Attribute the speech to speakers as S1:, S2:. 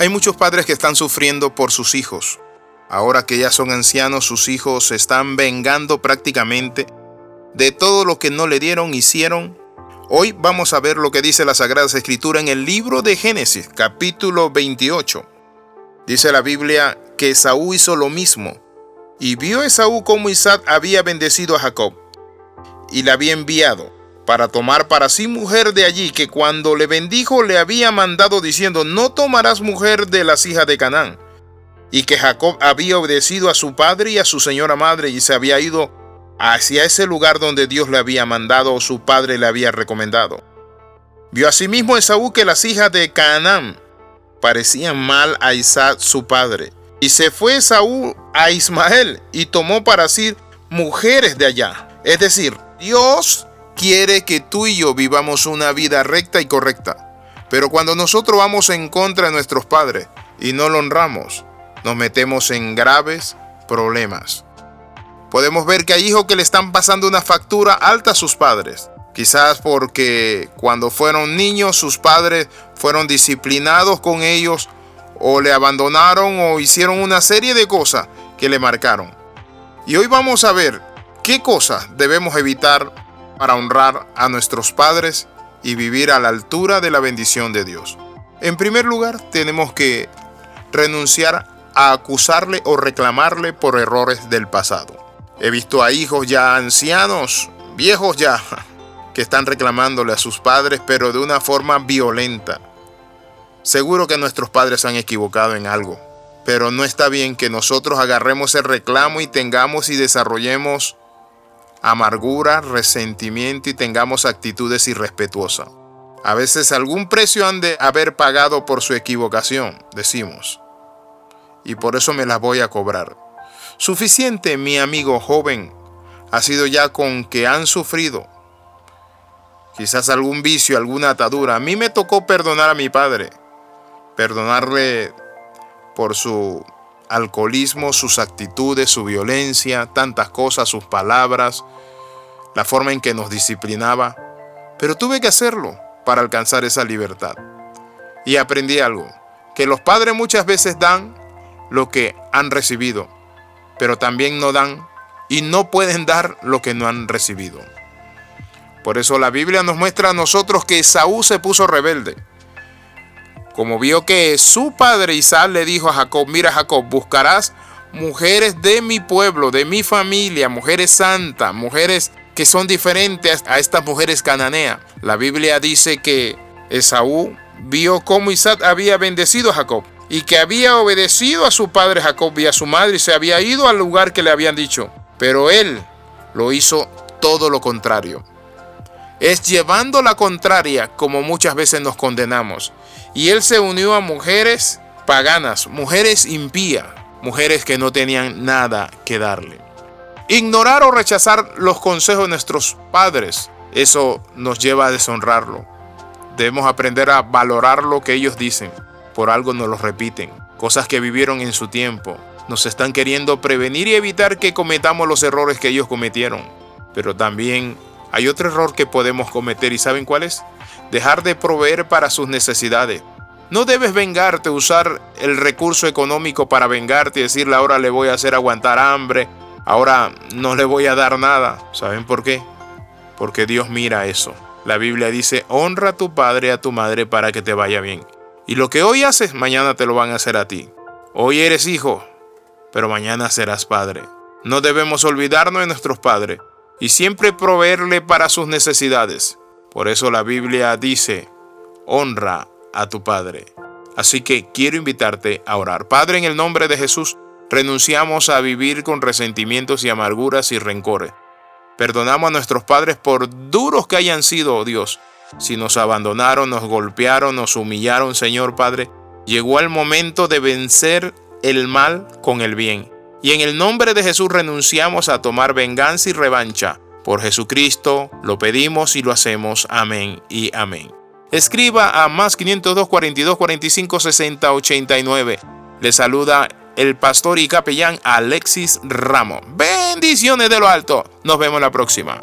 S1: Hay muchos padres que están sufriendo por sus hijos. Ahora que ya son ancianos, sus hijos se están vengando prácticamente de todo lo que no le dieron, hicieron. Hoy vamos a ver lo que dice la Sagrada Escritura en el libro de Génesis, capítulo 28. Dice la Biblia que Esaú hizo lo mismo. Y vio Esaú cómo Isaac había bendecido a Jacob y le había enviado para tomar para sí mujer de allí, que cuando le bendijo le había mandado diciendo, no tomarás mujer de las hijas de Canaán. Y que Jacob había obedecido a su padre y a su señora madre y se había ido hacia ese lugar donde Dios le había mandado o su padre le había recomendado. Vio asimismo Esaú que las hijas de Canaán parecían mal a Isaac su padre. Y se fue Esaú a Ismael y tomó para sí mujeres de allá. Es decir, Dios quiere que tú y yo vivamos una vida recta y correcta. Pero cuando nosotros vamos en contra de nuestros padres y no lo honramos, nos metemos en graves problemas. Podemos ver que hay hijos que le están pasando una factura alta a sus padres. Quizás porque cuando fueron niños sus padres fueron disciplinados con ellos o le abandonaron o hicieron una serie de cosas que le marcaron. Y hoy vamos a ver qué cosas debemos evitar para honrar a nuestros padres y vivir a la altura de la bendición de Dios. En primer lugar, tenemos que renunciar a acusarle o reclamarle por errores del pasado. He visto a hijos ya ancianos, viejos ya, que están reclamándole a sus padres, pero de una forma violenta. Seguro que nuestros padres han equivocado en algo, pero no está bien que nosotros agarremos el reclamo y tengamos y desarrollemos amargura, resentimiento y tengamos actitudes irrespetuosas. A veces algún precio han de haber pagado por su equivocación, decimos. Y por eso me las voy a cobrar. Suficiente, mi amigo joven, ha sido ya con que han sufrido. Quizás algún vicio, alguna atadura. A mí me tocó perdonar a mi padre. Perdonarle por su alcoholismo, sus actitudes, su violencia, tantas cosas, sus palabras, la forma en que nos disciplinaba. Pero tuve que hacerlo para alcanzar esa libertad. Y aprendí algo, que los padres muchas veces dan lo que han recibido, pero también no dan y no pueden dar lo que no han recibido. Por eso la Biblia nos muestra a nosotros que Saúl se puso rebelde como vio que su padre Isaac le dijo a Jacob, mira Jacob, buscarás mujeres de mi pueblo, de mi familia, mujeres santas, mujeres que son diferentes a estas mujeres cananeas. La Biblia dice que Esaú vio cómo Isaac había bendecido a Jacob y que había obedecido a su padre Jacob y a su madre y se había ido al lugar que le habían dicho. Pero él lo hizo todo lo contrario. Es llevando la contraria como muchas veces nos condenamos. Y él se unió a mujeres paganas, mujeres impías, mujeres que no tenían nada que darle. Ignorar o rechazar los consejos de nuestros padres, eso nos lleva a deshonrarlo. Debemos aprender a valorar lo que ellos dicen, por algo nos lo repiten, cosas que vivieron en su tiempo. Nos están queriendo prevenir y evitar que cometamos los errores que ellos cometieron. Pero también hay otro error que podemos cometer y ¿saben cuál es? dejar de proveer para sus necesidades. No debes vengarte, usar el recurso económico para vengarte y decirle ahora le voy a hacer aguantar hambre, ahora no le voy a dar nada. ¿Saben por qué? Porque Dios mira eso. La Biblia dice, honra a tu padre y a tu madre para que te vaya bien. Y lo que hoy haces, mañana te lo van a hacer a ti. Hoy eres hijo, pero mañana serás padre. No debemos olvidarnos de nuestros padres y siempre proveerle para sus necesidades. Por eso la Biblia dice, honra a tu Padre. Así que quiero invitarte a orar. Padre, en el nombre de Jesús, renunciamos a vivir con resentimientos y amarguras y rencores. Perdonamos a nuestros padres por duros que hayan sido, oh Dios. Si nos abandonaron, nos golpearon, nos humillaron, Señor Padre, llegó el momento de vencer el mal con el bien. Y en el nombre de Jesús renunciamos a tomar venganza y revancha por Jesucristo lo pedimos y lo hacemos. Amén y amén. Escriba a más 502 42 45 60 89. Le saluda el pastor y capellán Alexis Ramos. Bendiciones de lo alto. Nos vemos la próxima.